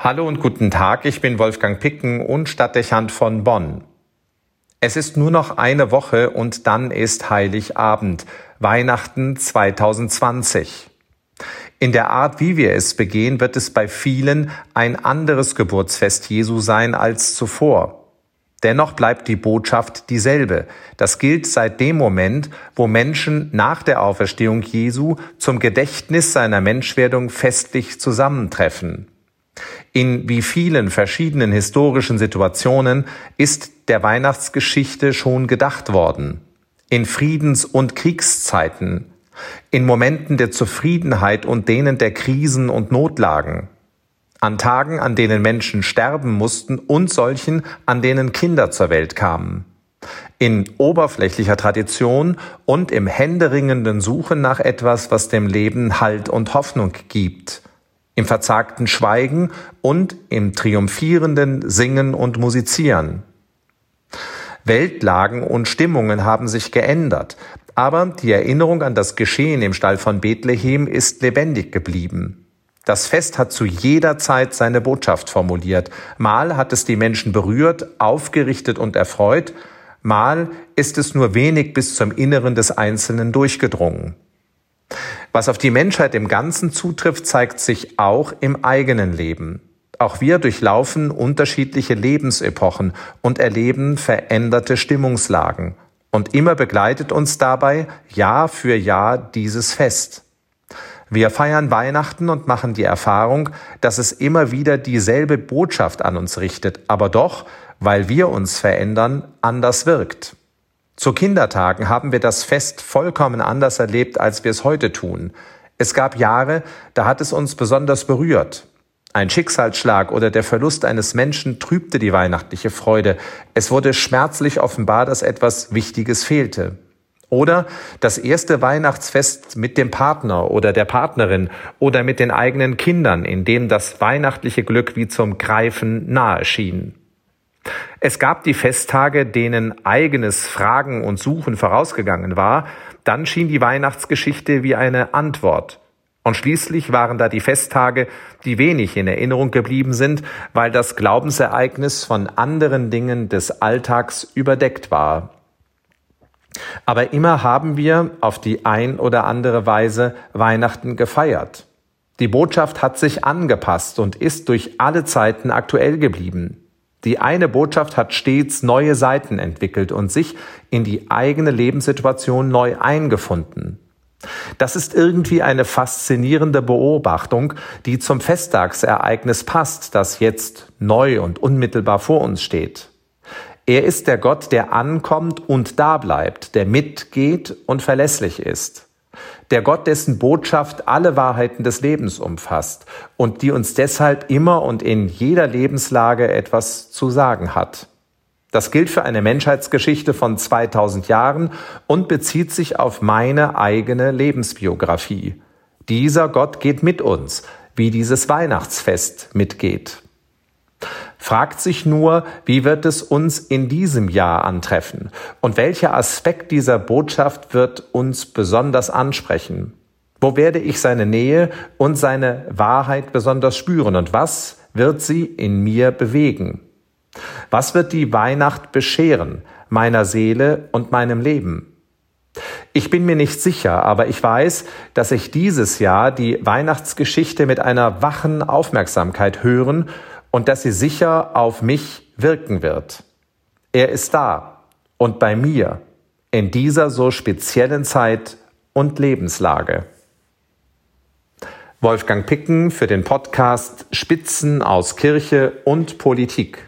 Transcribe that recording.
Hallo und guten Tag, ich bin Wolfgang Picken und Stadtdechant von Bonn. Es ist nur noch eine Woche und dann ist Heiligabend, Weihnachten 2020. In der Art, wie wir es begehen, wird es bei vielen ein anderes Geburtsfest Jesu sein als zuvor. Dennoch bleibt die Botschaft dieselbe. Das gilt seit dem Moment, wo Menschen nach der Auferstehung Jesu zum Gedächtnis seiner Menschwerdung festlich zusammentreffen. In wie vielen verschiedenen historischen Situationen ist der Weihnachtsgeschichte schon gedacht worden. In Friedens- und Kriegszeiten, in Momenten der Zufriedenheit und denen der Krisen und Notlagen, an Tagen, an denen Menschen sterben mussten und solchen, an denen Kinder zur Welt kamen. In oberflächlicher Tradition und im händeringenden Suchen nach etwas, was dem Leben Halt und Hoffnung gibt im verzagten Schweigen und im triumphierenden Singen und Musizieren. Weltlagen und Stimmungen haben sich geändert, aber die Erinnerung an das Geschehen im Stall von Bethlehem ist lebendig geblieben. Das Fest hat zu jeder Zeit seine Botschaft formuliert. Mal hat es die Menschen berührt, aufgerichtet und erfreut, mal ist es nur wenig bis zum Inneren des Einzelnen durchgedrungen. Was auf die Menschheit im Ganzen zutrifft, zeigt sich auch im eigenen Leben. Auch wir durchlaufen unterschiedliche Lebensepochen und erleben veränderte Stimmungslagen. Und immer begleitet uns dabei Jahr für Jahr dieses Fest. Wir feiern Weihnachten und machen die Erfahrung, dass es immer wieder dieselbe Botschaft an uns richtet, aber doch, weil wir uns verändern, anders wirkt. Zu Kindertagen haben wir das Fest vollkommen anders erlebt, als wir es heute tun. Es gab Jahre, da hat es uns besonders berührt. Ein Schicksalsschlag oder der Verlust eines Menschen trübte die weihnachtliche Freude. Es wurde schmerzlich offenbar, dass etwas Wichtiges fehlte. Oder das erste Weihnachtsfest mit dem Partner oder der Partnerin oder mit den eigenen Kindern, in dem das weihnachtliche Glück wie zum Greifen nahe schien. Es gab die Festtage, denen eigenes Fragen und Suchen vorausgegangen war, dann schien die Weihnachtsgeschichte wie eine Antwort. Und schließlich waren da die Festtage, die wenig in Erinnerung geblieben sind, weil das Glaubensereignis von anderen Dingen des Alltags überdeckt war. Aber immer haben wir auf die ein oder andere Weise Weihnachten gefeiert. Die Botschaft hat sich angepasst und ist durch alle Zeiten aktuell geblieben. Die eine Botschaft hat stets neue Seiten entwickelt und sich in die eigene Lebenssituation neu eingefunden. Das ist irgendwie eine faszinierende Beobachtung, die zum Festtagsereignis passt, das jetzt neu und unmittelbar vor uns steht. Er ist der Gott, der ankommt und da bleibt, der mitgeht und verlässlich ist der Gott, dessen Botschaft alle Wahrheiten des Lebens umfasst und die uns deshalb immer und in jeder Lebenslage etwas zu sagen hat. Das gilt für eine Menschheitsgeschichte von 2000 Jahren und bezieht sich auf meine eigene Lebensbiografie. Dieser Gott geht mit uns, wie dieses Weihnachtsfest mitgeht fragt sich nur, wie wird es uns in diesem Jahr antreffen und welcher Aspekt dieser Botschaft wird uns besonders ansprechen? Wo werde ich seine Nähe und seine Wahrheit besonders spüren und was wird sie in mir bewegen? Was wird die Weihnacht bescheren meiner Seele und meinem Leben? Ich bin mir nicht sicher, aber ich weiß, dass ich dieses Jahr die Weihnachtsgeschichte mit einer wachen Aufmerksamkeit hören und dass sie sicher auf mich wirken wird. Er ist da und bei mir in dieser so speziellen Zeit und Lebenslage. Wolfgang Picken für den Podcast Spitzen aus Kirche und Politik.